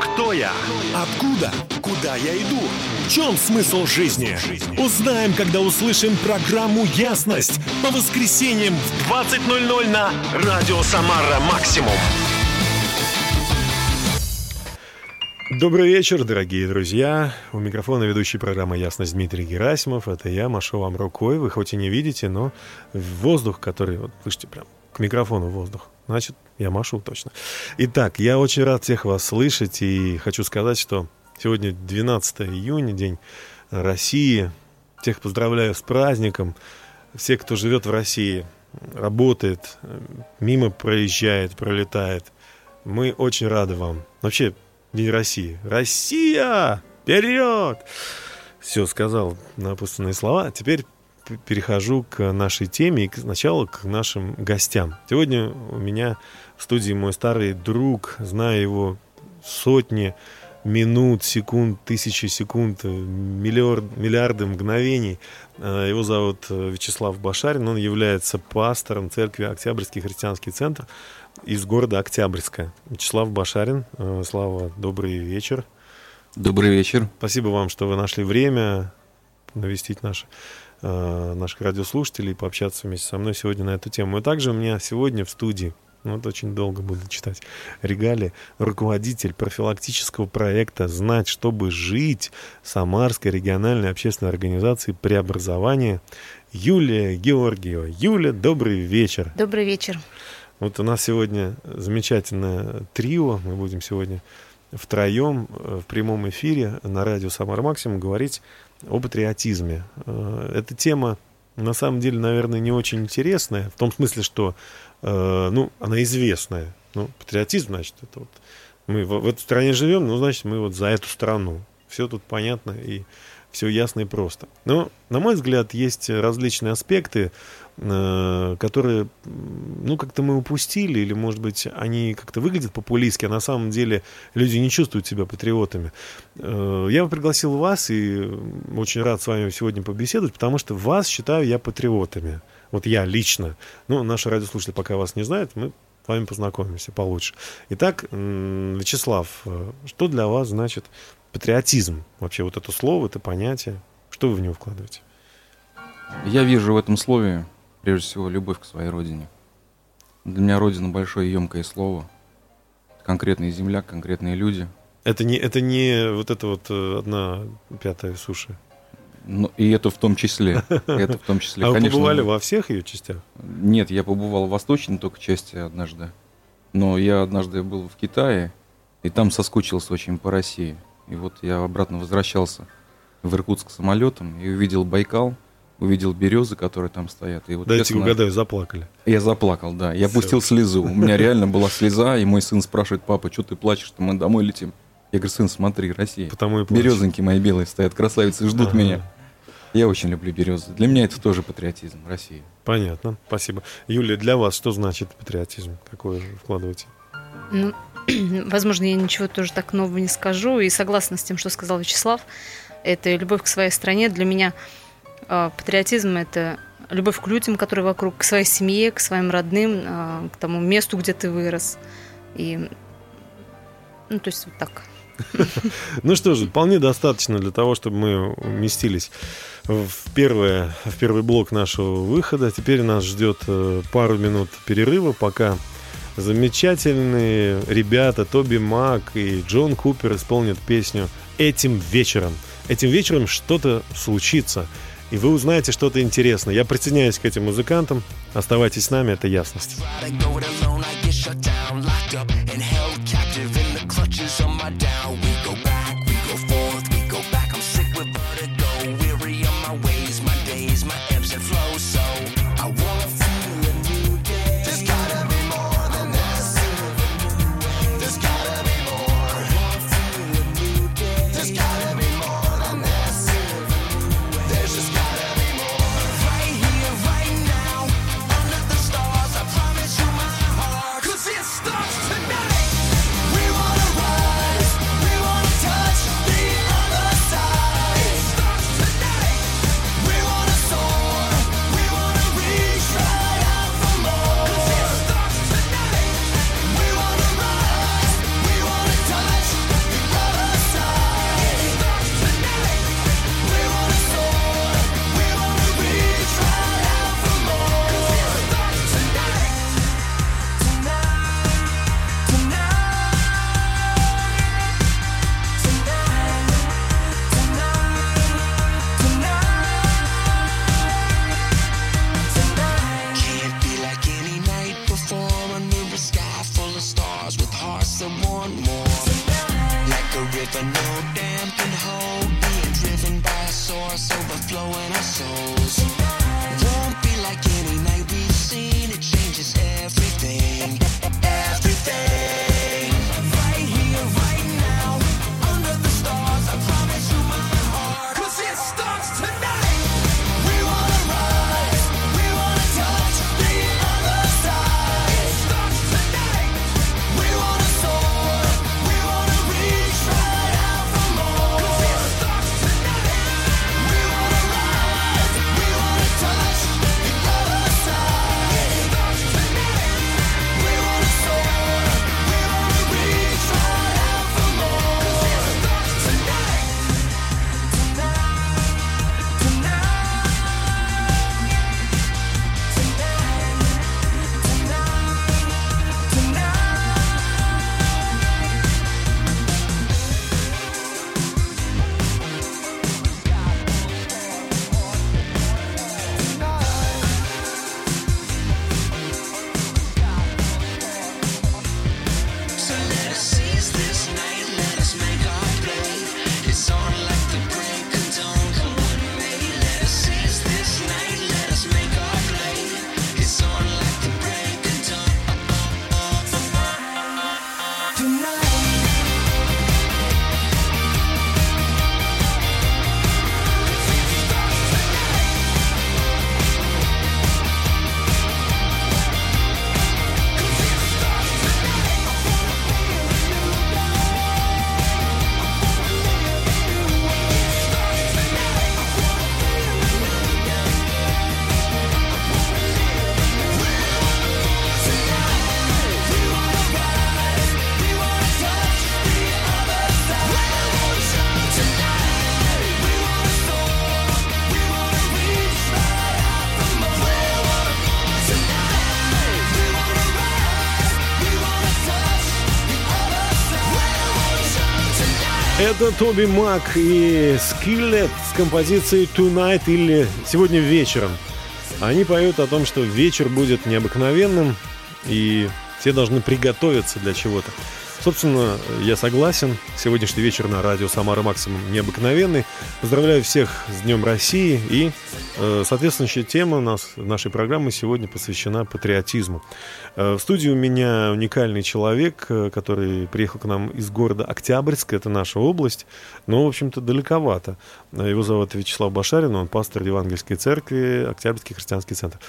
Кто я? Откуда? Куда я иду? В чем смысл жизни? Узнаем, когда услышим программу «Ясность» по воскресеньям в 20.00 на Радио Самара Максимум. Добрый вечер, дорогие друзья. У микрофона ведущий программы «Ясность» Дмитрий Герасимов. Это я, машу вам рукой. Вы хоть и не видите, но воздух, который... Вот, слышите, прям к микрофону воздух. Значит, я машу точно. Итак, я очень рад всех вас слышать и хочу сказать, что сегодня 12 июня, День России. Всех поздравляю с праздником. Все, кто живет в России, работает, мимо проезжает, пролетает. Мы очень рады вам. Вообще, День России. Россия! Вперед! Все, сказал напутственные слова. Теперь перехожу к нашей теме и сначала к нашим гостям. Сегодня у меня в студии мой старый друг, знаю его сотни минут, секунд, тысячи секунд, миллиард, миллиарды мгновений. Э, его зовут э, Вячеслав Башарин, он является пастором церкви Октябрьский христианский центр из города Октябрьская. Вячеслав Башарин, э, Слава, добрый вечер. Добрый вечер. Спасибо вам, что вы нашли время навестить наши, наших радиослушателей пообщаться вместе со мной сегодня на эту тему. И также у меня сегодня в студии, ну, вот очень долго буду читать, Регали, руководитель профилактического проекта «Знать, чтобы жить» Самарской региональной общественной организации преобразования Юлия Георгиева. Юля, добрый вечер. Добрый вечер. Вот у нас сегодня замечательное трио. Мы будем сегодня втроем э, в прямом эфире на радио «Самар Максимум» говорить о патриотизме. Э, эта тема, на самом деле, наверное, не очень интересная, в том смысле, что э, ну, она известная. Ну, патриотизм, значит, это вот мы в, в этой стране живем, ну, значит, мы вот за эту страну. Все тут понятно и все ясно и просто. Но, на мой взгляд, есть различные аспекты Э, которые, ну, как-то мы упустили, или, может быть, они как-то выглядят популистски, а на самом деле люди не чувствуют себя патриотами. Э, я пригласил вас и очень рад с вами сегодня побеседовать, потому что вас считаю я патриотами. Вот я лично. Ну, наши радиослушатели пока вас не знают, мы с вами познакомимся получше. Итак, Вячеслав, э, что для вас значит патриотизм? Вообще вот это слово, это понятие, что вы в него вкладываете? Я вижу в этом слове прежде всего, любовь к своей родине. Для меня родина большое и емкое слово. Конкретная земля, конкретные люди. Это не, это не вот это вот э, одна пятая суши. Ну, и это в том числе. Это в том числе. А вы побывали во всех ее частях? Нет, я побывал в восточной только части однажды. Но я однажды был в Китае, и там соскучился очень по России. И вот я обратно возвращался в Иркутск самолетом и увидел Байкал – увидел березы, которые там стоят. И вот, Дайте честно, угадаю, заплакали. Я заплакал, да. Я Все. пустил слезу. У меня реально была слеза, и мой сын спрашивает, папа, что ты плачешь-то, мы домой летим. Я говорю, сын, смотри, Россия. Потому и Березоньки мои белые стоят, красавицы, ждут ага. меня. Я очень люблю березы. Для меня это тоже патриотизм, Россия. Понятно, спасибо. Юлия, для вас что значит патриотизм? Какой вы вкладываете? Ну, возможно, я ничего тоже так нового не скажу. И согласна с тем, что сказал Вячеслав. Это любовь к своей стране. Для меня а, патриотизм – это любовь к людям, которые вокруг, к своей семье, к своим родным, а, к тому месту, где ты вырос. И, ну, то есть вот так. Ну что же, вполне достаточно для того, чтобы мы уместились в, первое, в первый блок нашего выхода. Теперь нас ждет э, пару минут перерыва, пока замечательные ребята Тоби Мак и Джон Купер исполнят песню «Этим вечером». Этим вечером что-то случится – и вы узнаете что-то интересное. Я присоединяюсь к этим музыкантам. Оставайтесь с нами, это ясность. overflowing our souls. Won't be like any Это Тоби Мак и Скиллет с композицией Tonight или Сегодня вечером. Они поют о том, что вечер будет необыкновенным, и все должны приготовиться для чего-то. Собственно, я согласен. Сегодняшний вечер на радио «Самара Максимум» необыкновенный. Поздравляю всех с Днем России. И э, соответствующая тема у нас, нашей программы сегодня посвящена патриотизму. Э, в студии у меня уникальный человек, э, который приехал к нам из города Октябрьск. Это наша область, но, в общем-то, далековато. Его зовут Вячеслав Башарин, он пастор Евангельской церкви, Октябрьский христианский центр.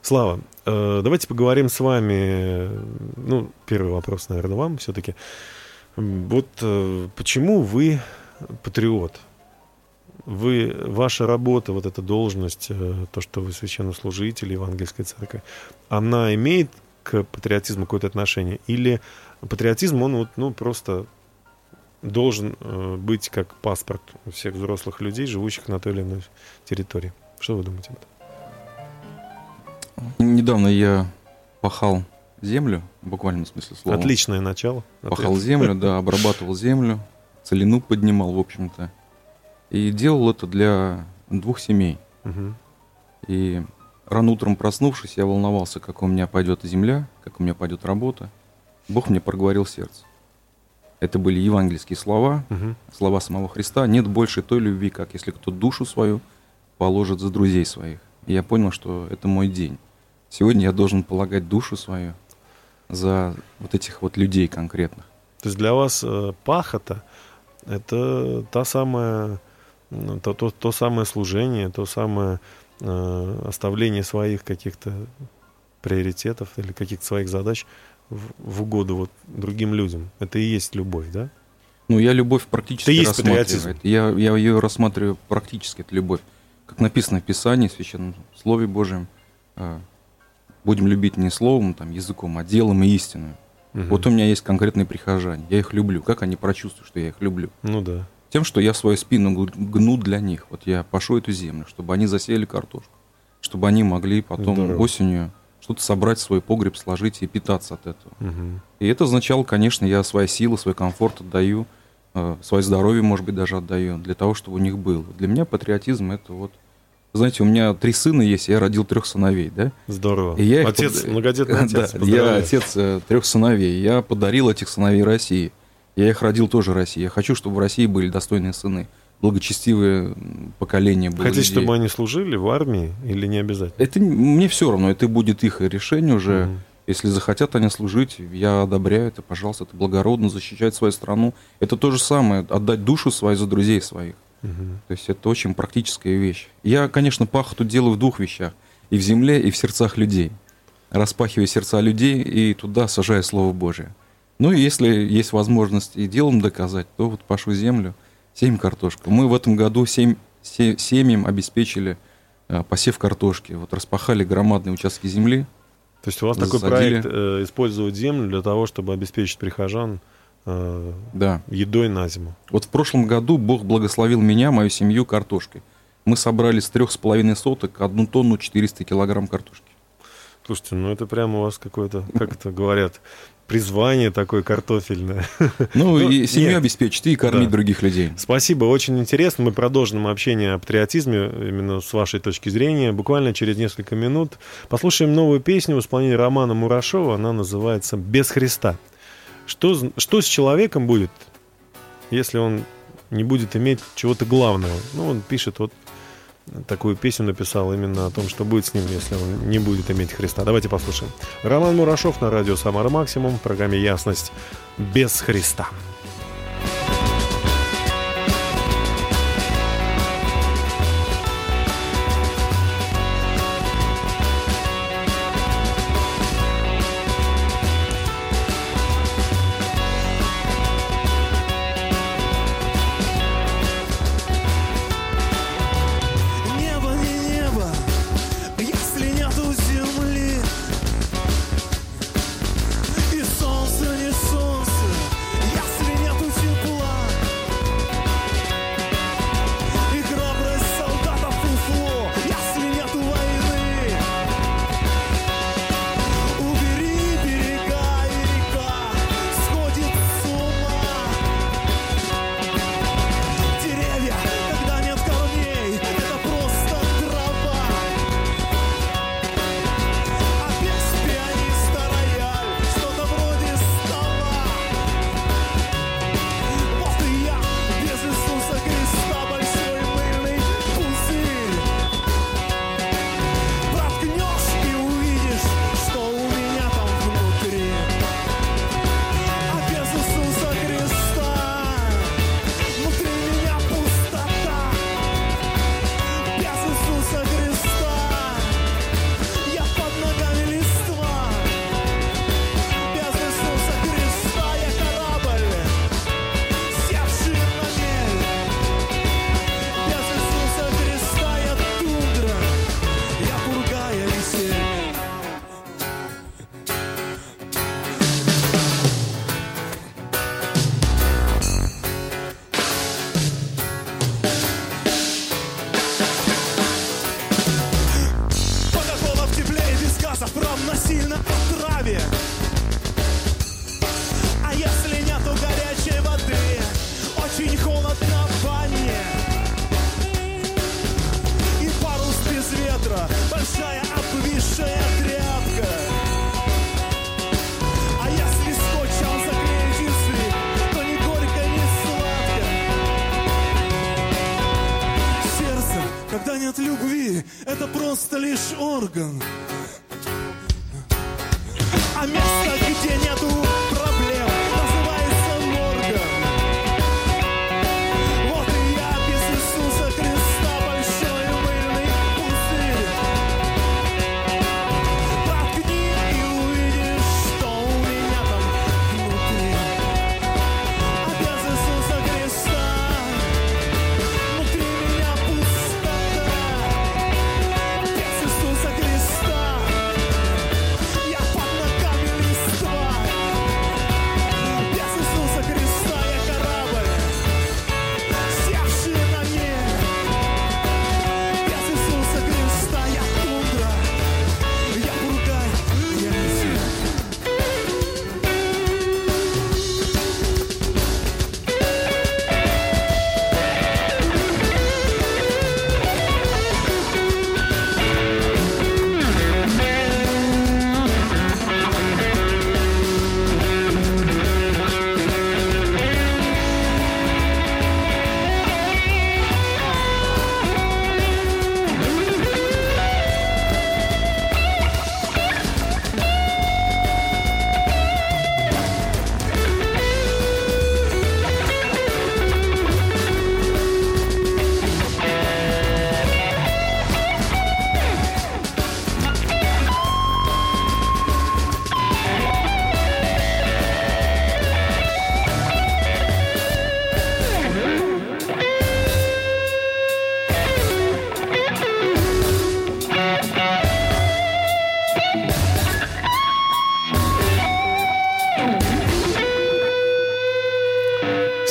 Слава, э, давайте поговорим с вами. Ну, первый вопрос, наверное, вам все-таки. Вот э, почему вы патриот? Вы, ваша работа, вот эта должность, э, то, что вы священнослужитель Евангельской церкви, она имеет к патриотизму какое-то отношение? Или патриотизм, он вот, ну, просто должен быть как паспорт у всех взрослых людей, живущих на той или иной территории? Что вы думаете об этом? Недавно я пахал землю, в буквальном смысле слова. Отличное начало. Пахал землю, да, обрабатывал землю, целину поднимал, в общем-то. И делал это для двух семей. Угу. И рано утром проснувшись, я волновался, как у меня пойдет земля, как у меня пойдет работа. Бог мне проговорил сердце. Это были евангельские слова, угу. слова самого Христа. Нет больше той любви, как если кто душу свою положит за друзей своих. И я понял, что это мой день. Сегодня я должен полагать душу свою за вот этих вот людей конкретных. То есть для вас э, пахота – это та самая, то, то, то самое служение, то самое оставление своих каких-то приоритетов или каких-то своих задач в, в угоду вот другим людям. Это и есть любовь, да? Ну, я любовь практически это есть рассматриваю. Я, я ее рассматриваю практически, это любовь. Как написано в Писании, в Священном Слове Божьем, э, будем любить не словом, там, языком, а делом и истиной. Угу. Вот у меня есть конкретные прихожане, я их люблю. Как они прочувствуют, что я их люблю? Ну да. Тем, что я свою спину гну для них. Вот я пошу эту землю, чтобы они засеяли картошку, чтобы они могли потом Здорово. осенью что-то собрать в свой погреб, сложить и питаться от этого. Угу. И это означало, конечно, я свои силы, свой комфорт отдаю, э, свое здоровье, может быть, даже отдаю, для того, чтобы у них было. Для меня патриотизм это вот знаете, у меня три сына есть, я родил трех сыновей, да? Здорово. И я отец, под... многодетный отец. Да, я отец э, трех сыновей. Я подарил этих сыновей России. Я их родил тоже России. Я хочу, чтобы в России были достойные сыны, благочестивые поколения было Хотите, людей. чтобы они служили в армии или не обязательно? Это мне все равно, это будет их решение уже. Мгм. Если захотят они служить, я одобряю это, пожалуйста, это благородно, защищать свою страну. Это то же самое, отдать душу свою за друзей своих. Мгм. То есть это очень практическая вещь. Я, конечно, пахоту делаю в двух вещах. И в земле, и в сердцах людей. Распахиваю сердца людей и туда сажаю Слово Божие. Ну и если есть возможность и делом доказать, то вот пашу землю, сеем картошку. Мы в этом году семь, се- семьям обеспечили э, посев картошки. Вот распахали громадные участки земли. То есть у вас такой Засадили. проект э, использовать землю для того, чтобы обеспечить прихожан э, Да. едой на зиму. Вот в прошлом году Бог благословил меня, мою семью картошкой. Мы собрали с трех с половиной соток одну тонну 400 килограмм картошки. Слушайте, ну это прямо у вас какое-то, как это говорят, призвание такое картофельное. Ну, Ну, и семью нет. обеспечить и кормить Да. других людей. Спасибо, очень интересно. Мы продолжим общение о патриотизме именно с вашей точки зрения. Буквально через несколько минут послушаем новую песню в исполнении Романа Мурашова. Она называется «Без Христа». Что, что с человеком будет, если он не будет иметь чего-то главного? Ну, он пишет вот такую песню написал именно о том, что будет с ним, если он не будет иметь Христа. Давайте послушаем. Роман Мурашов на радио «Самара Максимум» в программе «Ясность» без Христа.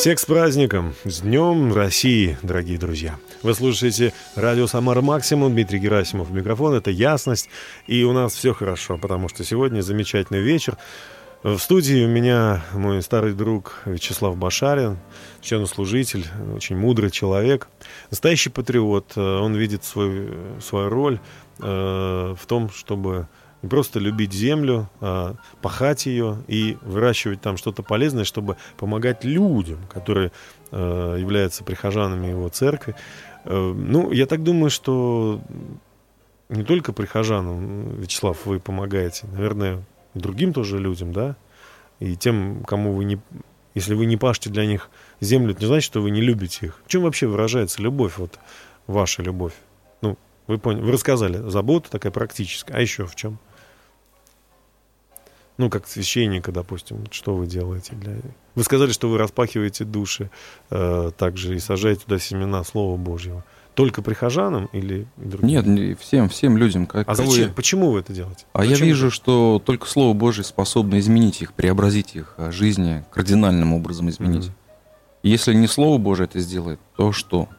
Всех с праздником! С Днем России, дорогие друзья! Вы слушаете радио «Самара Максимум», Дмитрий Герасимов, микрофон, это «Ясность», и у нас все хорошо, потому что сегодня замечательный вечер. В студии у меня мой старый друг Вячеслав Башарин, священнослужитель, очень мудрый человек, настоящий патриот. Э, Он видит свой, свою роль э, в том, чтобы не просто любить землю, а пахать ее и выращивать там что-то полезное, чтобы помогать людям, которые э, являются прихожанами его церкви. Э, ну, я так думаю, что не только прихожанам, Вячеслав, вы помогаете, наверное, и другим тоже людям, да, и тем, кому вы не... Если вы не пашете для них землю, это не значит, что вы не любите их. В чем вообще выражается любовь, вот ваша любовь? Ну, вы поняли, вы рассказали, забота такая практическая, а еще в чем? Ну, как священника, допустим, что вы делаете для... Вы сказали, что вы распахиваете души э, также и сажаете туда семена Слова Божьего. Только прихожанам или другим? Нет, не- всем, всем людям. как- А кого зачем? я- Почему вы это делаете? А я Зачем вижу, это? что только Слово Божье способно изменить их, преобразить их а, жизни, кардинальным образом изменить. Мгм. Если не Слово Божье это сделает, то что?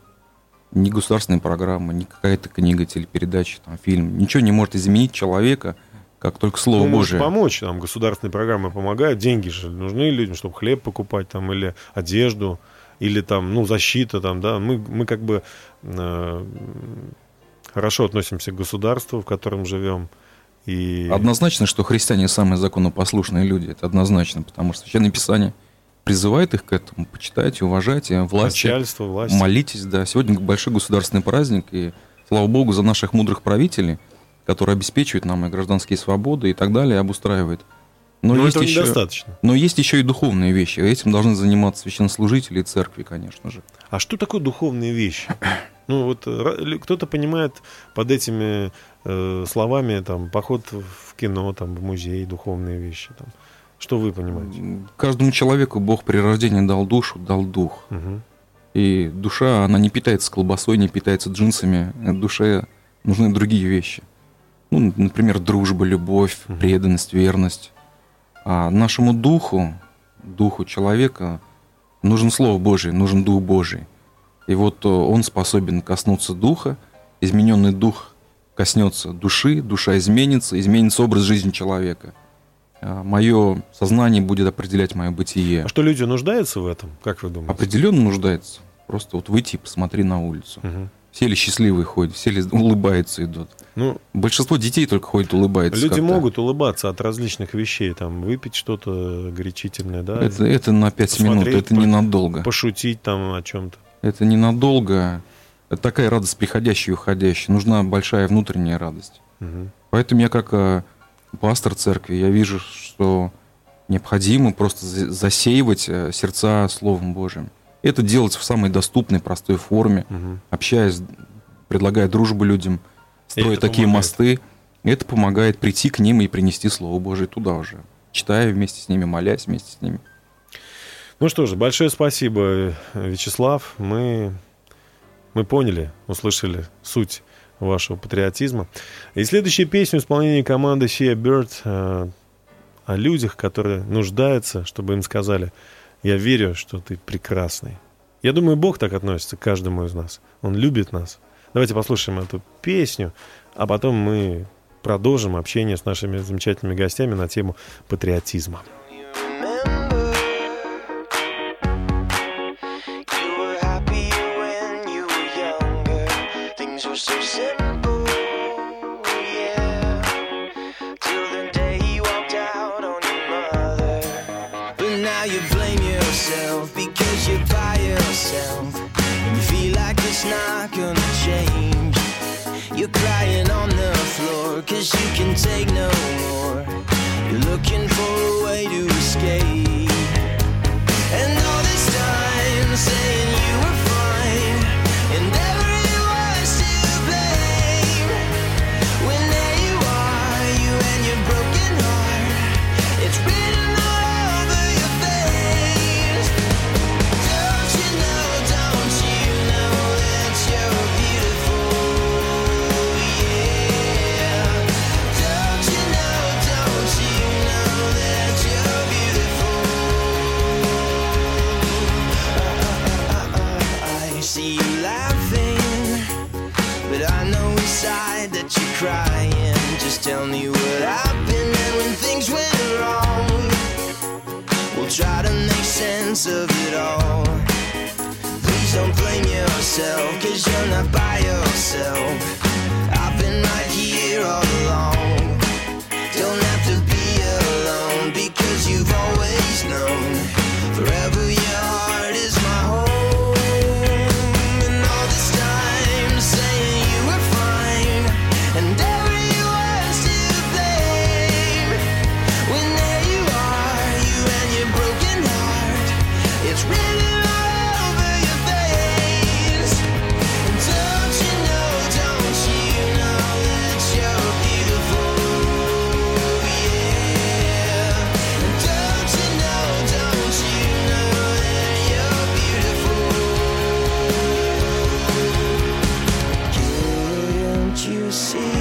Ни государственная программа, ни какая-то книга, телепередача, там, фильм. Ничего не может изменить человека, как только Слово Ну, Божие. помочь, там государственные программы помогают, деньги же нужны людям, чтобы хлеб покупать там или одежду, или там, ну, защита там, да. Мы, мы как бы э, хорошо относимся к государству, в котором живем. И... Однозначно, что христиане самые законопослушные люди. Это однозначно, потому что Священное Писание призывает их к этому. Почитайте, уважайте власти. Начальство, власть. Молитесь, да. Сегодня большой государственный праздник, и слава богу за наших мудрых правителей, которые обеспечивают нам и гражданские свободы и так далее, обустраивают. Но, Но есть этого еще, недостаточно. но есть еще и духовные вещи. Этим должны заниматься священнослужители и церкви, конечно же. А что такое духовные вещи? Ну вот кто-то понимает под этими э, словами там поход в кино, там в музей, духовные вещи. Там. Что вы понимаете? Каждому человеку Бог при рождении дал душу, дал дух. Мгм. И душа, она не питается колбасой, не питается джинсами. Душе нужны другие вещи. Ну, например, дружба, любовь, преданность, верность. А нашему духу, духу человека, нужен Слово Божие, нужен Дух Божий. И вот э, он способен коснуться духа, измененный дух коснется души, душа изменится, изменится образ жизни человека. Мое сознание будет определять мое бытие. А что люди нуждаются в этом, как вы думаете? Определенно нуждается. Просто вот выйти и посмотри на улицу. Мгм. Все ли счастливые ходят, все ли улыбаются идут. Ну, Большинство детей только ходят, улыбаются. люди могут улыбаться от различных вещей, там, выпить что-то горячительное, да, Это, это на 5 минут, это ненадолго. пошутить там о чем-то. Это ненадолго. Это такая радость приходящая и уходящая. Нужна большая внутренняя радость. Мгм. Поэтому я как э, пастор церкви, я вижу, что необходимо просто за- засеивать э, сердца Словом Божьим. Это делать в самой доступной, простой форме, Мгм. общаясь, предлагая дружбу людям, строя такие помогает. мосты. Это помогает прийти к ним и принести Слово Божие туда уже. Читая вместе с ними, молясь вместе с ними. Ну что же, большое спасибо, Вячеслав. Мы, мы поняли, услышали суть вашего патриотизма. И следующая песня в исполнении команды Shea Bird э, о людях, которые нуждаются, чтобы им сказали, я верю, что ты прекрасный. Я думаю, Бог так относится к каждому из нас. Он любит нас. Давайте послушаем эту песню, а потом мы продолжим общение с нашими замечательными гостями на тему патриотизма. Now you blame yourself because you're by yourself. And you feel like it's not gonna change. You're crying on the floor cause you can take no more. You're looking for a way to escape. And all this time saying you were Tell me what happened and when things went wrong. We'll try to make sense of it all. Please don't blame yourself, cause you're not by yourself. I've been right here all along. See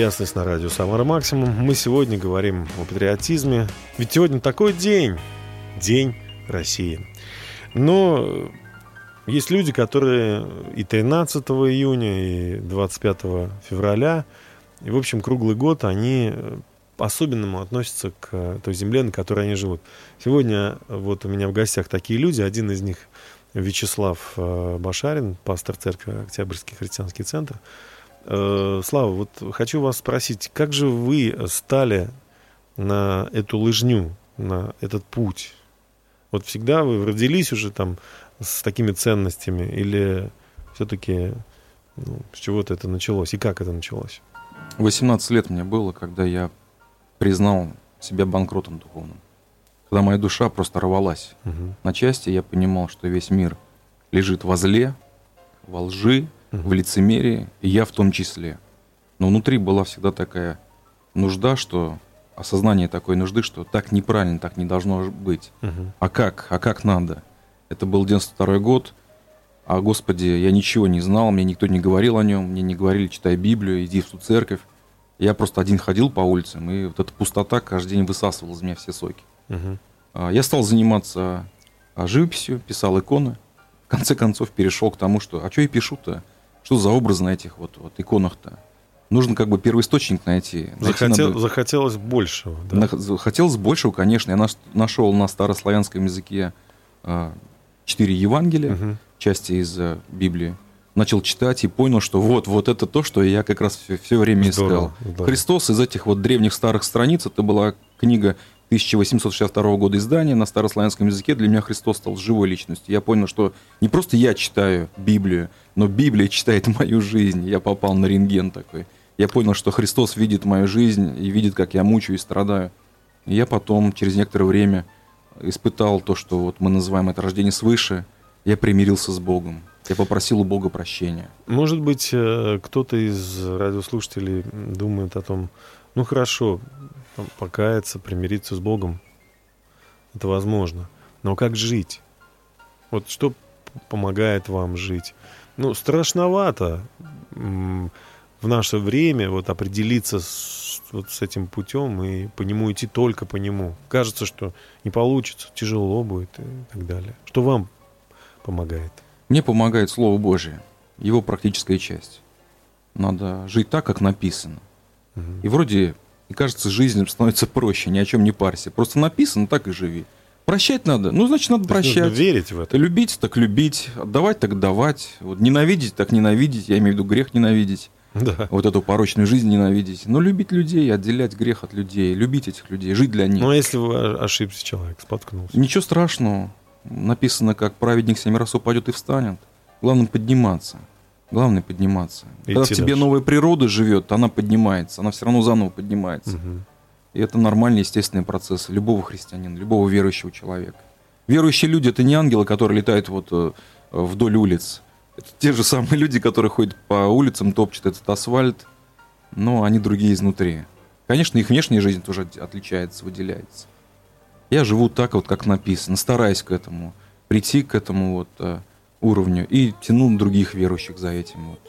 ясность на радио Самара Максимум. Мы сегодня говорим о патриотизме. Ведь сегодня такой день. День России. Но есть люди, которые и 13 июня, и 25 февраля, и, в общем, круглый год они по-особенному относятся к той земле, на которой они живут. Сегодня вот у меня в гостях такие люди. Один из них Вячеслав э, Башарин, пастор церкви Октябрьский христианский центр. Э, Слава, вот хочу вас спросить, как же вы стали на эту лыжню, на этот путь? Вот всегда вы родились уже там с такими ценностями или все-таки ну, с чего-то это началось и как это началось? 18 лет мне было, когда я признал себя банкротом духовным. Когда моя душа просто рвалась Мгм. на части, я понимал, что весь мир лежит во зле, во лжи, в лицемерии, и я в том числе. Но внутри была всегда такая нужда, что осознание такой нужды, что так неправильно, так не должно быть. Мгм. А как? А как надо? Это был 92 год. А, Господи, я ничего не знал, мне никто не говорил о нем, мне не говорили, читай Библию, иди в ту церковь. Я просто один ходил по улицам, и вот эта пустота каждый день высасывала из меня все соки. А, Я стал заниматься а, живописью, писал иконы. В конце концов перешел к тому, что, а что я пишу-то? Что за образы на этих вот, вот иконах-то? Нужно как бы первоисточник найти. Найти Захотел- надо- Захотелось большего. да? Нах- Хотелось большего, конечно. Я наш- нашел на старославянском языке а, четыре Евангелия, Мгм. части из а, Библии. Начал читать и понял, что вот, вот это то, что я как раз все, время Здорово, искал. Христос из этих вот древних старых страниц, это была книга 1862 года издания на старославянском языке. Для меня Христос стал живой личностью. Я понял, что не просто я читаю Библию, но Библия читает мою жизнь. Я попал на рентген такой. Я понял, что Христос видит мою жизнь и видит, как я мучаюсь, страдаю. И я потом, через некоторое время, испытал то, что вот мы называем это рождение свыше. Я примирился с Богом. Я попросил у Бога прощения. Может быть, э, кто-то из радиослушателей думает о том, ну хорошо, покаяться, примириться с Богом, это возможно. Но как жить? Вот что помогает вам жить? Ну, страшновато в наше время вот определиться с, вот с этим путем и по нему идти только по нему. Кажется, что не получится, тяжело будет и так далее. Что вам помогает? Мне помогает Слово Божие, его практическая часть. Надо жить так, как написано. Мгм. И вроде, и кажется, жизнь становится проще, ни о чем не парься. Просто написано, так и живи. Прощать надо, ну, значит, надо есть нужно прощать. верить в это. Любить, так любить. Отдавать, так давать. Вот ненавидеть, так ненавидеть. Я имею в виду грех ненавидеть. Да. Вот эту порочную жизнь ненавидеть. Но любить людей, отделять грех от людей. Любить этих людей, жить для них. Ну, а если ошибся человек, споткнулся? Ничего страшного. Написано, как праведник семь раз упадет и встанет. Главное подниматься. Главное подниматься. Когда в Идти тебе дальше. новая природа живет, она поднимается, она все равно заново поднимается. Мгм. И это нормальный, естественный процесс любого христианина, любого верующего человека. Верующие люди это не ангелы, которые летают вот э, вдоль улиц. Это те же самые люди, которые ходят по улицам, топчут этот асфальт, но они другие изнутри. Конечно, их внешняя жизнь тоже от- отличается, выделяется. Я живу так вот, как написано, стараюсь к этому, прийти к этому вот э, уровню и тяну других верующих за этим вот.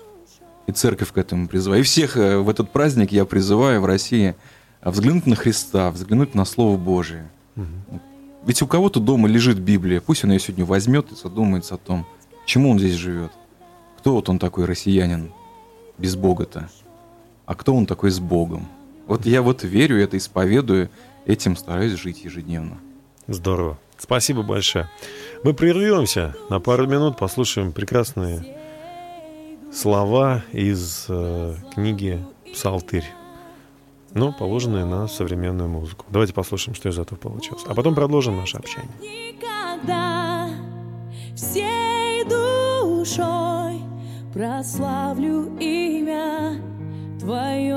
И церковь к этому призываю. И всех э, в этот праздник я призываю в России э, взглянуть на Христа, взглянуть на Слово Божие. Ведь у кого-то дома лежит Библия, пусть он ее сегодня возьмет и задумается о том, чему он здесь живет. Кто вот он такой россиянин без Бога-то? А кто он такой с Богом? Вот я вот верю, это исповедую, этим стараюсь жить ежедневно. Здорово. Спасибо большое. Мы прервемся на пару минут, послушаем прекрасные слова из э, книги «Псалтырь», но положенные на современную музыку. Давайте послушаем, что из этого получилось. А потом продолжим наше общение. Никогда всей душой прославлю имя Твое.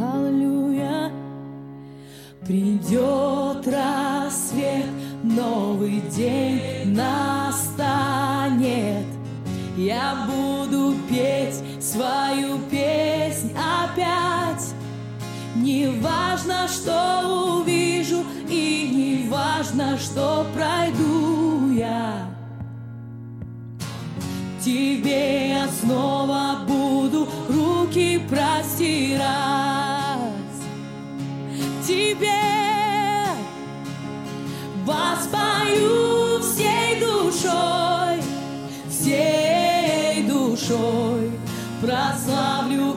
Аллилуйя. Придет рассвет, новый день настанет. Я буду петь свою песнь опять. Не важно, что увижу, и не важно, что пройду я. Тебе я снова буду руки простирать. Воспою всей душой, всей душой. Прославлю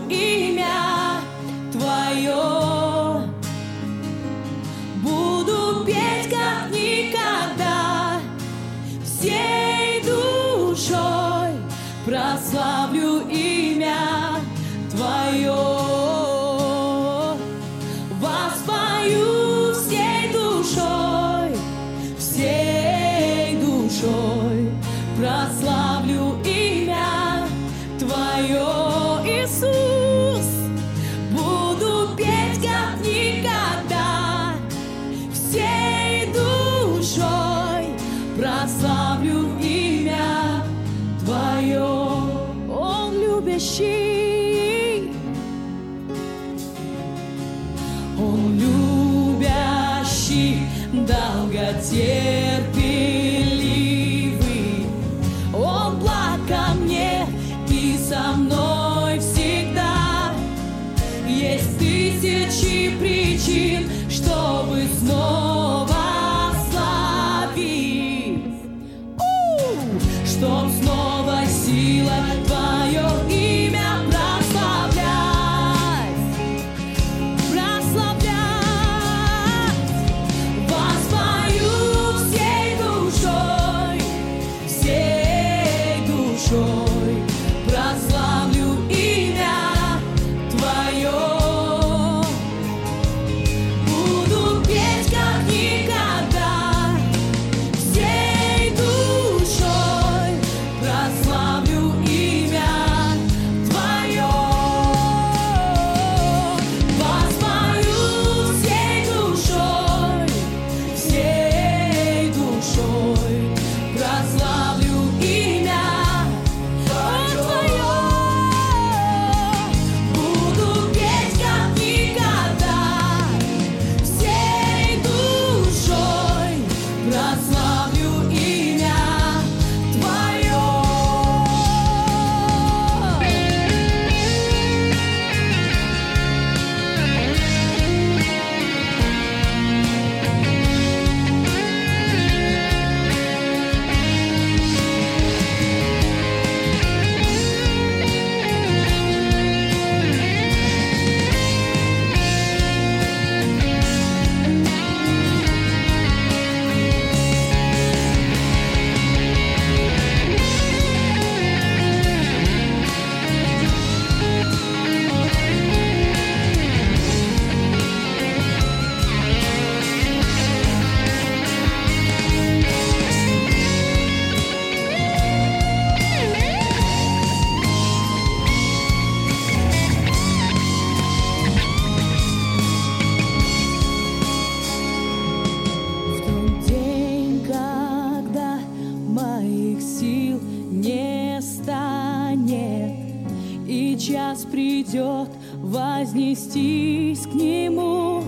придет вознестись к Нему.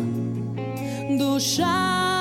Душа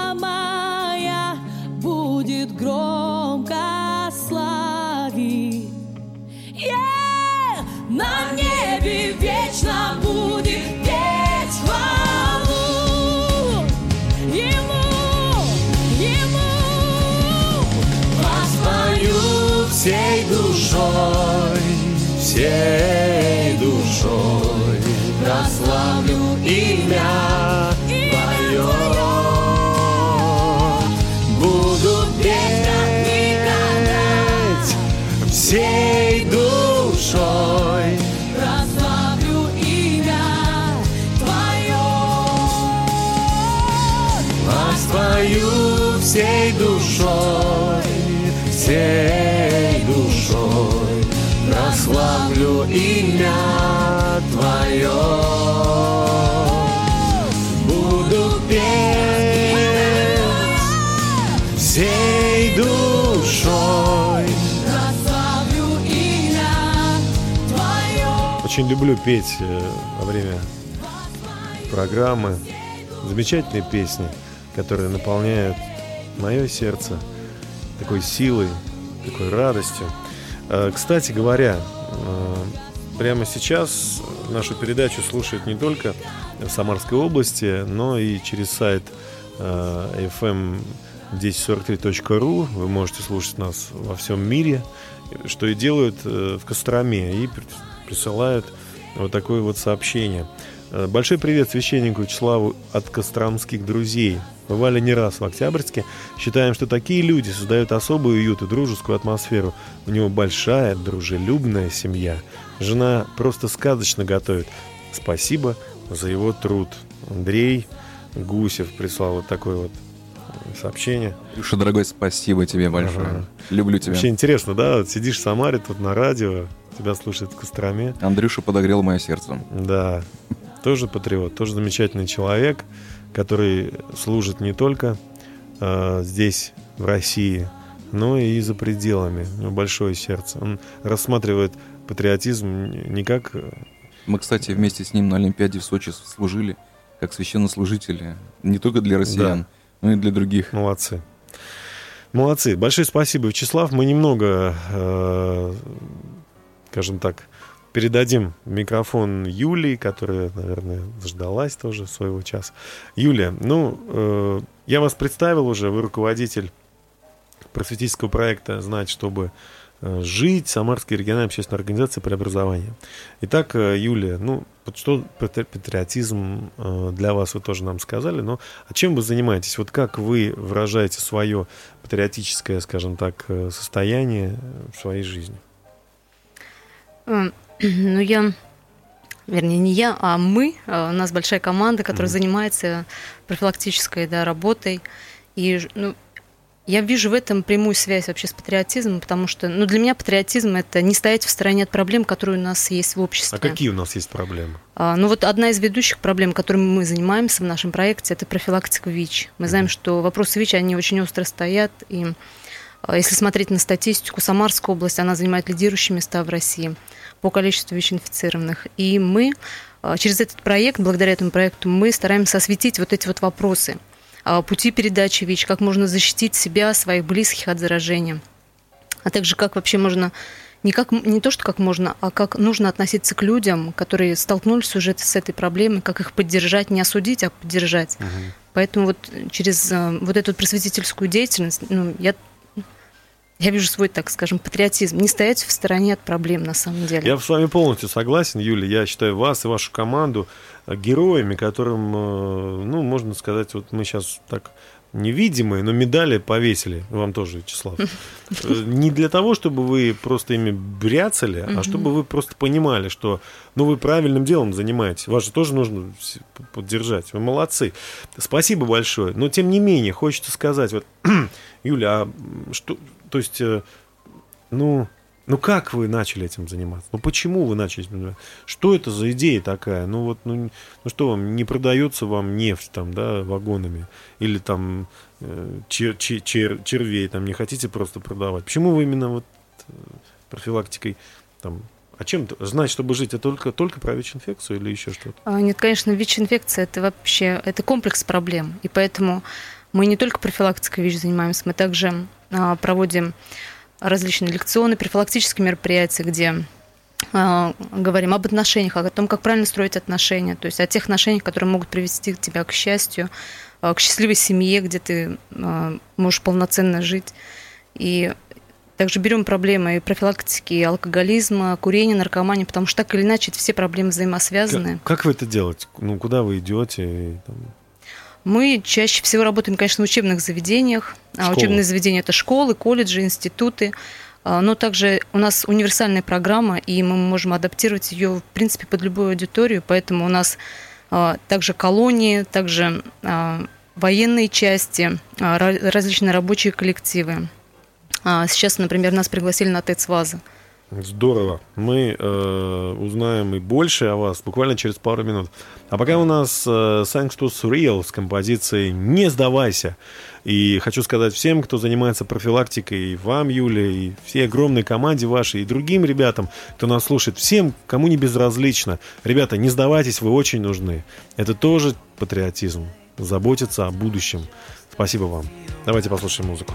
имя Твое. Буду петь всей душой. Очень люблю петь э, во время программы. Замечательные песни, которые наполняют мое сердце такой силой, такой радостью. Э, Кстати говоря, э, прямо сейчас нашу передачу слушают не только в Самарской области, но и через сайт э, fm 1043.ru. Вы можете слушать нас во всем мире, что и делают э, в Костроме, и при- присылают вот такое вот сообщение. Э, Большой привет священнику Вячеславу от костромских друзей. Бывали не раз в Октябрьске. Считаем, что такие люди создают особый уют и дружескую атмосферу. У него большая, дружелюбная семья. Жена просто сказочно готовит. Спасибо за его труд. Андрей Гусев прислал вот такое вот сообщение. Илюша, дорогой, спасибо тебе большое. Ага. Люблю тебя. Вообще интересно, да? Вот сидишь в Самаре, тут на радио, тебя слушают в Костроме. Андрюша подогрел мое сердце. Да, тоже патриот, тоже замечательный человек, который служит не только э, здесь, в России, но и за пределами. У него большое сердце. Он рассматривает патриотизм не как... э, Мы, кстати, вместе с ним на Олимпиаде в Сочи служили как священнослужители. Не только для россиян, но и для других. Молодцы. Молодцы. Большое спасибо, Вячеслав. Мы немного, э, скажем так, передадим микрофон Юлии, которая, наверное, дождалась тоже своего часа. Юлия, ну, э, я вас представил уже, вы руководитель просветительского проекта «Знать, чтобы э, жить» Самарской региональной общественной организации преобразования. Итак, э, Юлия, ну, что патри- патриотизм э, для вас вы тоже нам сказали, но а чем вы занимаетесь? Вот как вы выражаете свое патриотическое, скажем так, состояние в своей жизни? Ну, я, вернее, не я, а мы. Э, У нас большая команда, которая Мгм. занимается профилактической да, работой. И ну, я вижу в этом прямую связь вообще с патриотизмом, потому что ну, для меня патриотизм это не стоять в стороне от проблем, которые у нас есть в обществе. А какие у нас есть проблемы? А, Ну вот одна из ведущих проблем, которыми мы занимаемся в нашем проекте, это профилактика ВИЧ. Мы знаем, что вопросы ВИЧ, они очень остро стоят, и а, если смотреть на статистику, Самарская область, она занимает лидирующие места в России по количеству ВИЧ-инфицированных. И мы а, через этот проект, благодаря этому проекту, мы стараемся осветить вот эти вот вопросы. А, Пути передачи ВИЧ, как можно защитить себя, своих близких от заражения а также как вообще можно не, как, не то, что как можно, а как нужно относиться к людям, которые столкнулись уже с этой проблемой, как их поддержать, не осудить, а поддержать. Поэтому вот через э, вот эту просветительскую деятельность, ну, я, я вижу свой, так скажем, патриотизм. Не стоять в стороне от проблем на самом деле. Я с вами полностью согласен, Юля. Я считаю вас и вашу команду э, героями, которым, э, ну, можно сказать, вот мы сейчас так невидимые, но медали повесили. Вам тоже, Вячеслав. Э, Не для того, чтобы вы просто ими бряцали, а чтобы вы просто понимали, что ну, вы правильным делом занимаетесь. Вас же тоже нужно поддержать. Вы молодцы. Спасибо большое. Но, тем не менее, хочется сказать, вот, Юля, а что, то есть, э, ну, ну как вы начали этим заниматься? Ну почему вы начали этим заниматься? Что это за идея такая? Ну вот, ну, ну что вам, не продается вам нефть там, да, вагонами? Или там э, чер- чер- чер- червей там не хотите просто продавать? Почему вы именно вот э, профилактикой там А чем т- знать, чтобы жить? Это только, только про ВИЧ-инфекцию или еще что-то? А, Нет, конечно, ВИЧ-инфекция это вообще это комплекс проблем. И поэтому мы не только профилактикой ВИЧ занимаемся, мы также а, проводим различные лекционные, профилактические мероприятия, где а, говорим об отношениях, о том, как правильно строить отношения, то есть о тех отношениях, которые могут привести тебя к счастью, а, к счастливой семье, где ты а, можешь полноценно жить. И также берем проблемы и профилактики и алкоголизма, курения, наркомании, потому что так или иначе все проблемы взаимосвязаны. Как, как вы это делаете? Ну, куда вы идете? И там- Мы чаще всего работаем, конечно, в учебных заведениях. А Школы. Учебные заведения это школы, колледжи, институты. А, Но также у нас универсальная программа, и мы можем адаптировать ее, в принципе, под любую аудиторию. Поэтому у нас а, также колонии, также военные части, ра- различные рабочие коллективы. Сейчас, например, нас пригласили на ТЭЦ-ВАЗа. Здорово. Мы э, узнаем и больше о вас буквально через пару минут. А пока у нас э, Thanks to Surreal с композицией «Не сдавайся». И хочу сказать всем, кто занимается профилактикой, и вам, Юля, и всей огромной команде вашей, и другим ребятам, кто нас слушает, всем, кому не безразлично. Ребята, не сдавайтесь, вы очень нужны. Это тоже патриотизм. Заботиться о будущем. Спасибо вам. Давайте послушаем музыку.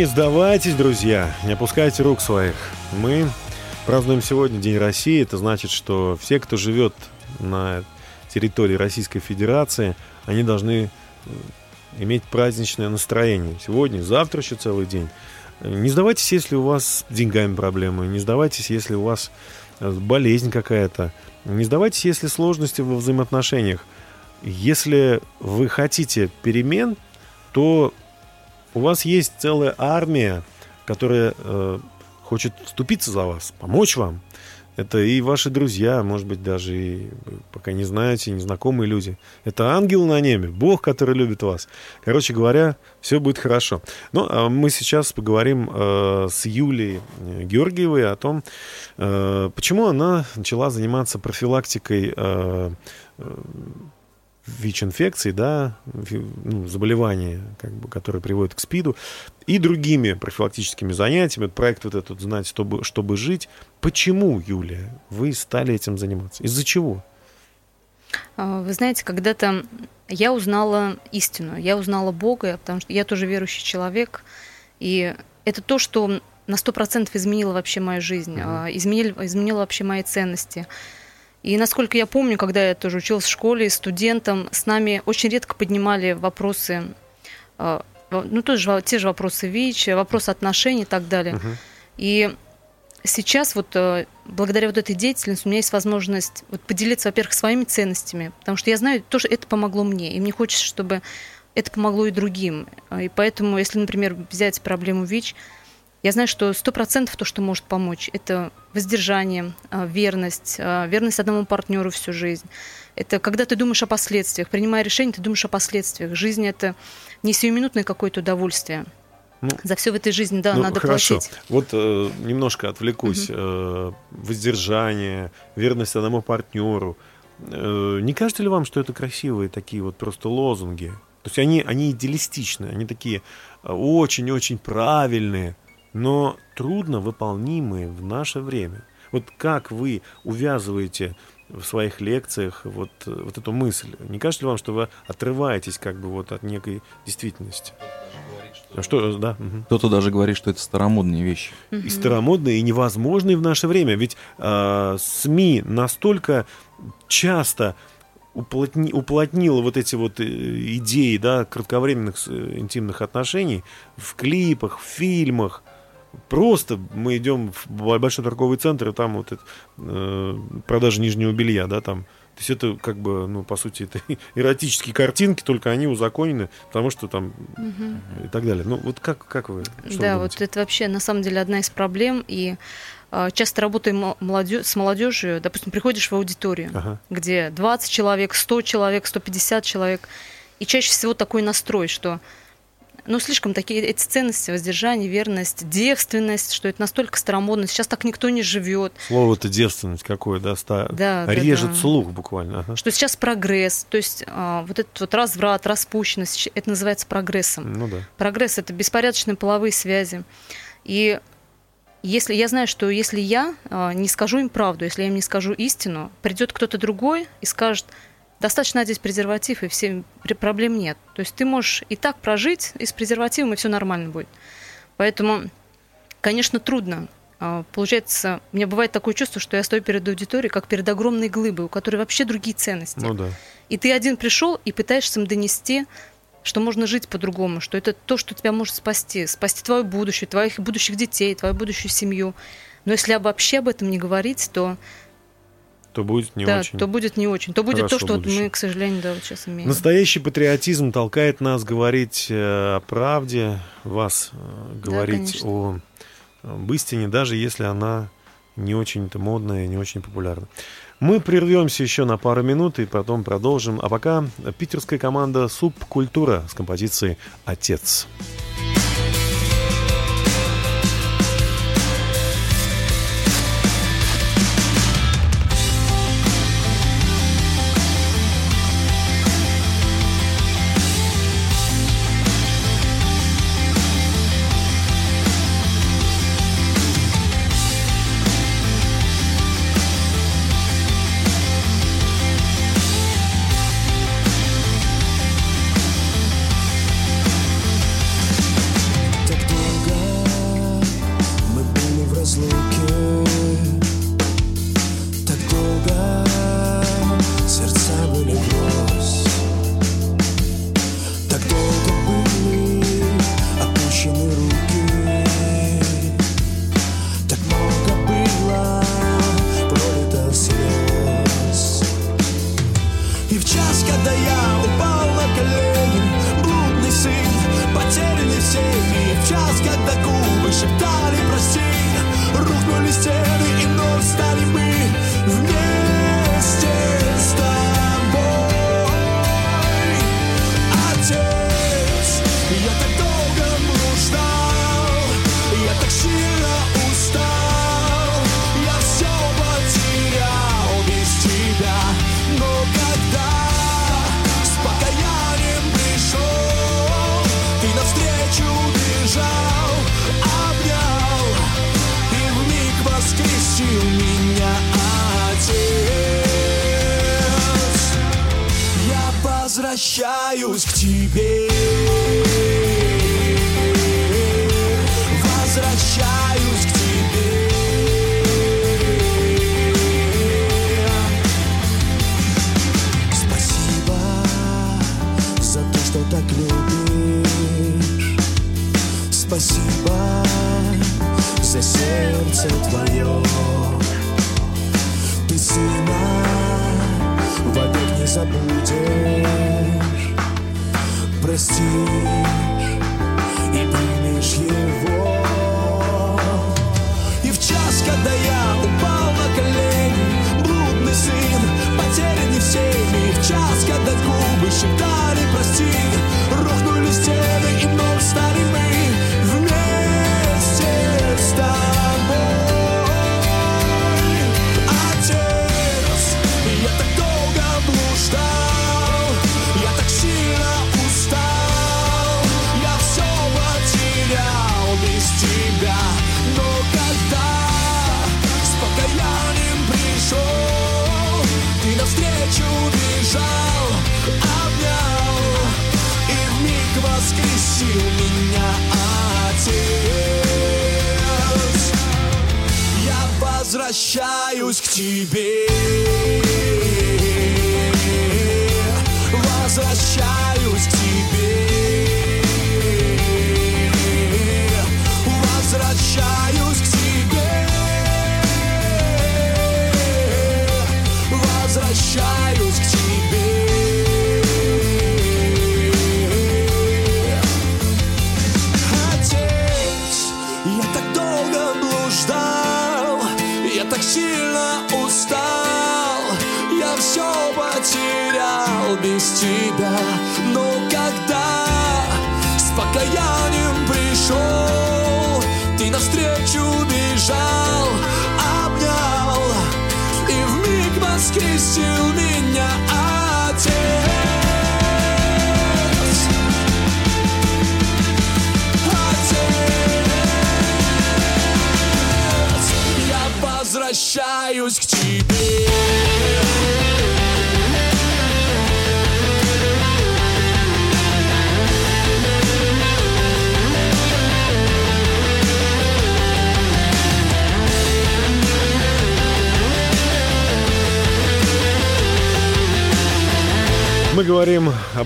Не сдавайтесь, друзья, не опускайте рук своих. Мы празднуем сегодня День России. Это значит, что все, кто живет на территории Российской Федерации, они должны иметь праздничное настроение. Сегодня, завтра еще целый день. Не сдавайтесь, если у вас с деньгами проблемы. Не сдавайтесь, если у вас э, болезнь какая-то. Не сдавайтесь, если сложности во взаимоотношениях. Если вы хотите перемен, что у вас есть целая армия, которая э, хочет вступиться за вас, помочь вам. Это и ваши друзья, может быть, даже и пока не знаете, незнакомые люди. Это ангел на небе, Бог, который любит вас. Короче говоря, все будет хорошо. Ну, а мы сейчас поговорим э, с Юлией э, Георгиевой о том, э, почему она начала заниматься профилактикой э, э, ВИЧ-инфекций, да, ну, заболевания, как бы, которые приводят к СПИДу, и другими профилактическими занятиями. Проект вот этот «Знать, чтобы, чтобы жить». Почему, Юлия, вы стали этим заниматься? Из-за чего? А, Вы знаете, когда-то я узнала истину, я узнала Бога, потому что я тоже верующий человек, и это то, что на сто процентов изменило вообще мою жизнь, а, изменил, изменило вообще мои ценности. И насколько я помню, когда я тоже училась в школе, студентам, с нами очень редко поднимали вопросы, а, ну, тоже те же вопросы ВИЧ, вопросы отношений и так далее. И сейчас вот э, благодаря вот этой деятельности у меня есть возможность вот поделиться, во-первых, своими ценностями, потому что я знаю, то, что это помогло мне, и мне хочется, чтобы это помогло и другим. А, И поэтому, если, например, взять проблему ВИЧ, я знаю, что сто процентов то, что может помочь, это воздержание, а, верность, а, верность одному партнеру всю жизнь. Это когда ты думаешь о последствиях, принимая решение, ты думаешь о последствиях. Жизнь это не сиюминутное какое-то удовольствие. Ну, За все в этой жизни, да, Ну, надо хорошо. платить. Вот э, немножко отвлекусь. Э, воздержание, верность одному партнеру. Э, не кажется ли вам, что это красивые такие вот просто лозунги? То есть они, они идеалистичные, они такие э, очень-очень правильные, но трудно выполнимые в наше время. Вот как вы увязываете в своих лекциях вот, вот эту мысль? Не кажется ли вам, что вы отрываетесь как бы вот от некой действительности? А что, да? Кто-то даже говорит, что это старомодные вещи. и старомодные, и невозможные в наше время. Ведь э, СМИ настолько часто уплотни, уплотнила вот эти вот э, идеи да, кратковременных э, интимных отношений в клипах, в фильмах. Просто мы идем в бо- большой торговый центр, и там вот это, э, продажа нижнего белья, да, там. То есть это как бы, ну, по сути, это эротические картинки, только они узаконены, потому что там и так далее. Ну, вот как, как вы? что вы да, думаете? вот это вообще на самом деле одна из проблем. И а, часто работаем молодё- с молодежью, допустим, приходишь в аудиторию, Ага. где 20 человек, 100 человек, 150 человек, и чаще всего такой настрой, что ну, слишком такие эти ценности, воздержание, верность, девственность, что это настолько старомодно. Сейчас так никто не живет. Слово-то девственность какое, да, ста- Да, да, режет да. слух буквально. ага. Что сейчас прогресс, то есть а, вот этот вот разврат, распущенность, это называется прогрессом. Ну да. Прогресс это беспорядочные половые связи. И если я знаю, что если я а, не скажу им правду, если я им не скажу истину, придет кто-то другой и скажет, достаточно одеть презерватив, и все пр- проблем нет. То есть ты можешь и так прожить, и с презервативом, и все нормально будет. Поэтому, конечно, трудно. А, Получается, у меня бывает такое чувство, что я стою перед аудиторией, как перед огромной глыбой, у которой вообще другие ценности. Ну да. И ты один пришел и пытаешься им донести, что можно жить по-другому, что это то, что тебя может спасти, спасти твое будущее, твоих будущих детей, твою будущую семью. Но если вообще об этом не говорить, то, То будет не да, очень. то будет не очень. То будет то, что вот мы, к сожалению, да, вот сейчас имеем. Настоящий патриотизм толкает нас говорить э, о правде, вас э, говорить конечно. о, об истине, даже если она не очень-то модная, не очень популярна. Мы прервемся еще на пару минут и потом продолжим. А пока питерская команда «Субкультура» с композицией «Отец». Отец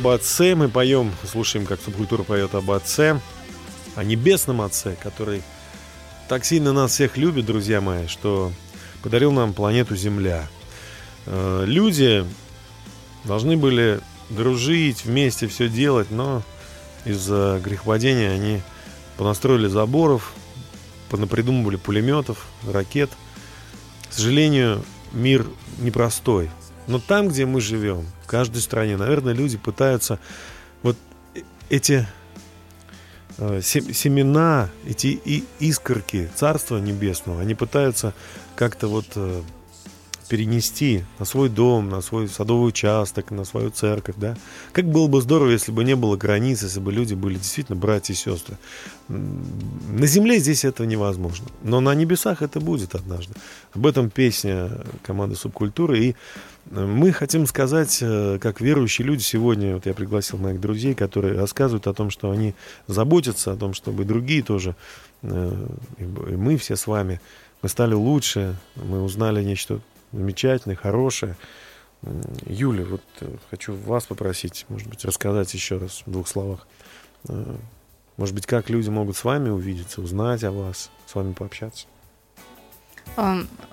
об Отце, мы поем, слушаем, как субкультура поет об Отце, о Небесном Отце, который так сильно нас всех любит, друзья мои, что подарил нам планету Земля. Э, Люди должны были дружить, вместе все делать, но из-за грехопадения они понастроили заборов, понапридумывали пулеметов, ракет. К сожалению, мир непростой. Но там, где мы живем, в каждой стране, наверное, люди пытаются вот эти э, се- семена, эти и- искорки Царства Небесного, они пытаются как-то вот э, перенести на свой дом, на свой садовый участок, на свою церковь, да. Как было бы здорово, если бы не было границ, если бы люди были действительно братья и сестры. На земле здесь это невозможно, но на небесах это будет однажды. Об этом песня команды субкультуры. И мы хотим сказать, э, как верующие люди сегодня, вот я пригласил моих друзей, которые рассказывают о том, что они заботятся о том, чтобы другие тоже, э, и мы все с вами, мы стали лучше, мы узнали нечто замечательное, хорошее. Юля, вот э, хочу вас попросить, может быть, рассказать еще раз в двух словах. Может быть, как люди могут с вами увидеться, узнать о вас, с вами пообщаться?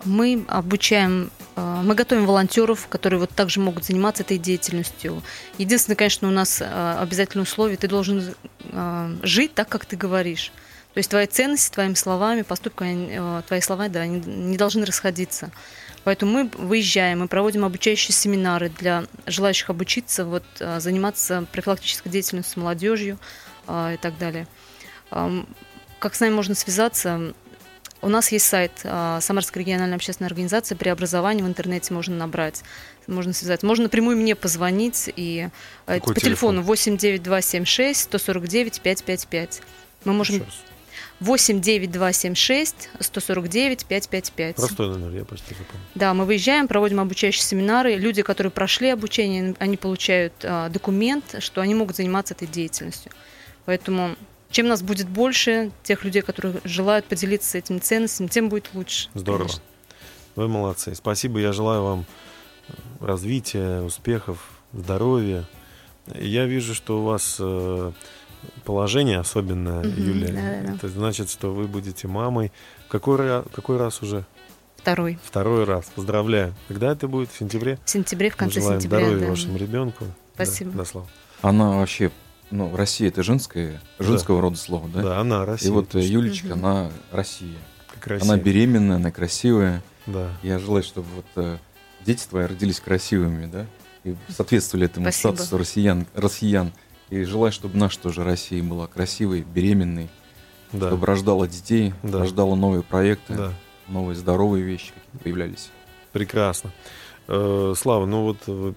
Мы обучаем, а, мы готовим волонтеров, которые вот также могут заниматься этой деятельностью. Единственное, конечно, у нас а, обязательное условие, ты должен а, жить так, как ты говоришь. То есть твои ценности, твоими словами, поступками, твои слова, да, они не должны расходиться. Поэтому мы выезжаем, мы проводим обучающие семинары для желающих обучиться, вот, заниматься профилактической деятельностью с молодежью и так далее. Как с нами можно связаться? У нас есть сайт э, Самарской региональной общественной организации преобразование в интернете можно набрать, можно связаться. Можно напрямую мне позвонить и э, Какой по телефон? телефону 89276 149 555. Мы можем раз. 89276 149 555. Простой номер, я почти запомнил. Да, мы выезжаем, проводим обучающие семинары. Люди, которые прошли обучение, они получают а, документ, что они могут заниматься этой деятельностью. Поэтому чем нас будет больше, тех людей, которые желают поделиться этими ценностями, тем будет лучше. Здорово. конечно. Вы молодцы. Спасибо. Я желаю вам развития, успехов, здоровья. Я вижу, что у вас э, положение особенное, Мгм, Юлия. да-да-да. Это значит, что вы будете мамой. Какой, какой раз уже? Второй. Второй раз. Поздравляю. Когда это будет? В сентябре? В сентябре, в Мы конце желаем сентября. здоровья да. вашему ребенку. Спасибо. Да, да, Слава. Она вообще, ну, Россия это женское, женского рода слово, да? Да, она И Россия. вот э. Юлечка, она Россия. Как Россия. Она беременная, она красивая. Да. Я желаю, чтобы вот э, дети твои родились красивыми, да, и соответствовали этому Спасибо. статусу россиян, россиян. И желаю, чтобы наша тоже Россия была красивой, беременной, Да. чтобы рождала детей, Да. рождала новые проекты, Да. новые здоровые вещи появлялись. Прекрасно. Э, Слава, ну вот вы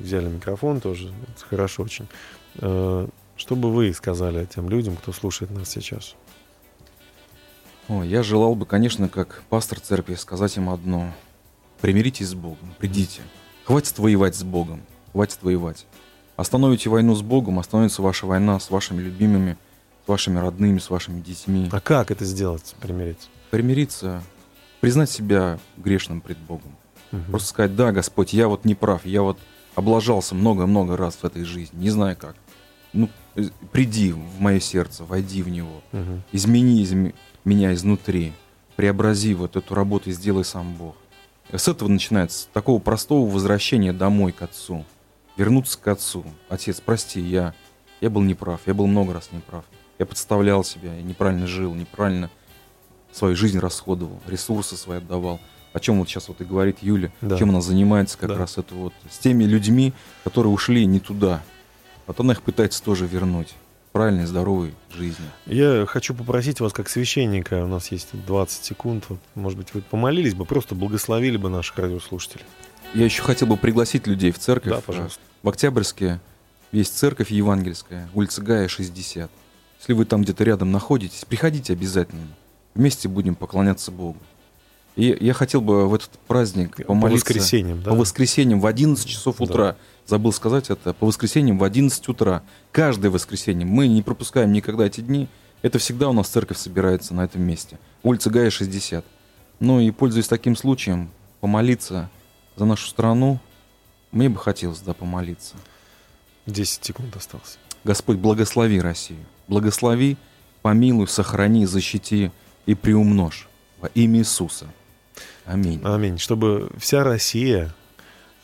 взяли микрофон тоже, это хорошо очень. Э, Что бы вы сказали тем людям, кто слушает нас сейчас? О, я желал бы, конечно, как пастор церкви, сказать им одно. Примиритесь с Богом, придите. Хватит воевать с Богом, хватит воевать. Остановите войну с Богом, остановится ваша война с вашими любимыми, с вашими родными, с вашими детьми. А как это сделать, примириться? Примириться, признать себя грешным пред Богом. Мгм. Просто сказать, да, Господь, я вот не прав, я вот облажался много-много раз в этой жизни, не знаю как. Ну, приди в мое сердце, войди в него. Мгм. Измени изме- меня изнутри, преобрази вот эту работу и сделай сам Бог. И с этого начинается, с такого простого возвращения домой к Отцу. Вернуться к Отцу. Отец, прости, я, я был неправ, я был много раз неправ. Я подставлял себя, я неправильно жил, неправильно свою жизнь расходовал, ресурсы свои отдавал. О чем вот сейчас вот и говорит Юля, Да. чем она занимается как Да. раз это вот с теми людьми, которые ушли не туда. Вот она их пытается тоже вернуть правильной, здоровой жизни. Я хочу попросить вас, как священника, у нас есть 20 секунд, вот, может быть, вы помолились бы, просто благословили бы наших радиослушателей. Я еще хотел бы пригласить людей в церковь. Да, пожалуйста. В Октябрьске есть церковь евангельская, улица Гая, 60. Если вы там где-то рядом находитесь, приходите обязательно. Вместе будем поклоняться Богу. И я хотел бы в этот праздник По помолиться. воскресеньям, да? По воскресеньям в 11 часов Да. утра. Забыл сказать это. По воскресеньям в 11 утра. Каждое воскресенье. Мы не пропускаем никогда эти дни. Это всегда у нас церковь собирается на этом месте. Улица Гая, 60. Ну и пользуясь таким случаем, помолиться за нашу страну, мне бы хотелось, да, помолиться. 10 секунд осталось. Господь, благослови Россию. Благослови, помилуй, сохрани, защити и приумножь во имя Иисуса. Аминь. Аминь. Чтобы вся Россия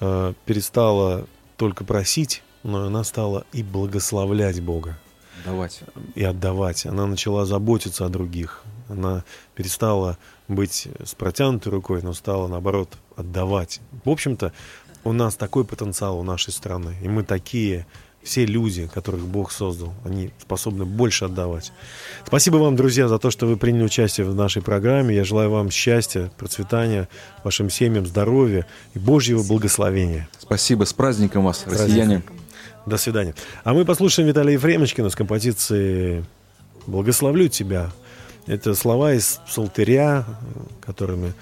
э, перестала только просить, но она стала и благословлять Бога. Давайте. и отдавать. Она начала заботиться о других. Она перестала быть с протянутой рукой, но стала, наоборот, отдавать. В общем-то, у нас такой потенциал у нашей страны. И мы такие, все люди, которых Бог создал, они способны больше отдавать. Спасибо вам, друзья, за то, что вы приняли участие в нашей программе. Я желаю вам счастья, процветания, вашим семьям, здоровья и Божьего благословения. Спасибо. С праздником вас, россияне. До свидания. А мы послушаем Виталия Ефремочкина с композиции «Благословлю тебя». Это слова из псалтыря, которыми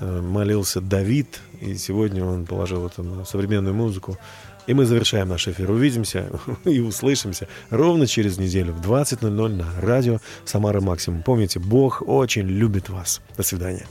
э, молился Давид, и сегодня он положил это на современную музыку. И мы завершаем наш эфир. Увидимся и услышимся ровно через неделю в 20.00 на радио «Самара Максимум». Помните, Бог очень любит вас. До свидания.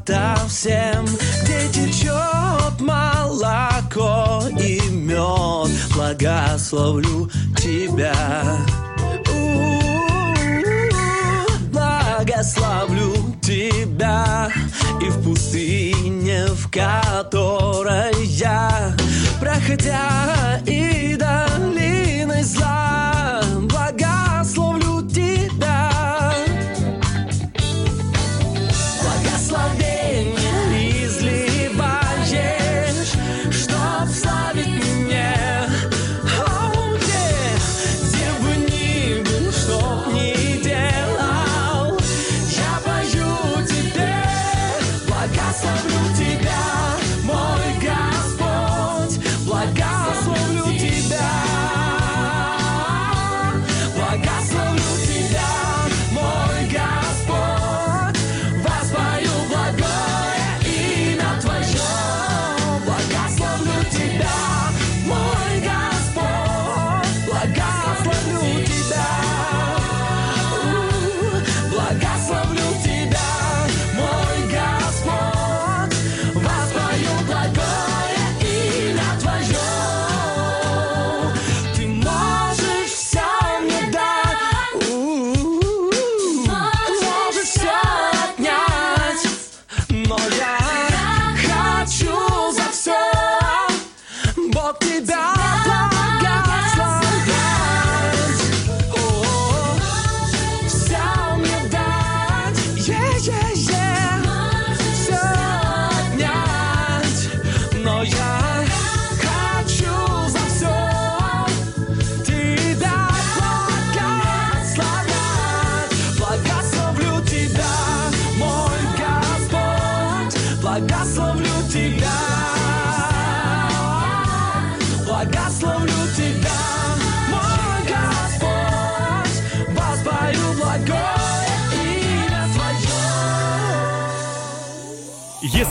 вода всем, где течет молоко и мед. Благословлю тебя. Благословлю тебя И в пустыне, в которой я Проходя и долиной зла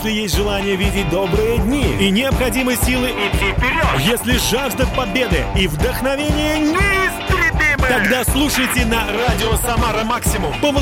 если есть желание видеть добрые дни и необходимы силы идти вперед, если жажда победы и вдохновение неистребимы, тогда слушайте на радио «Самара Максимум»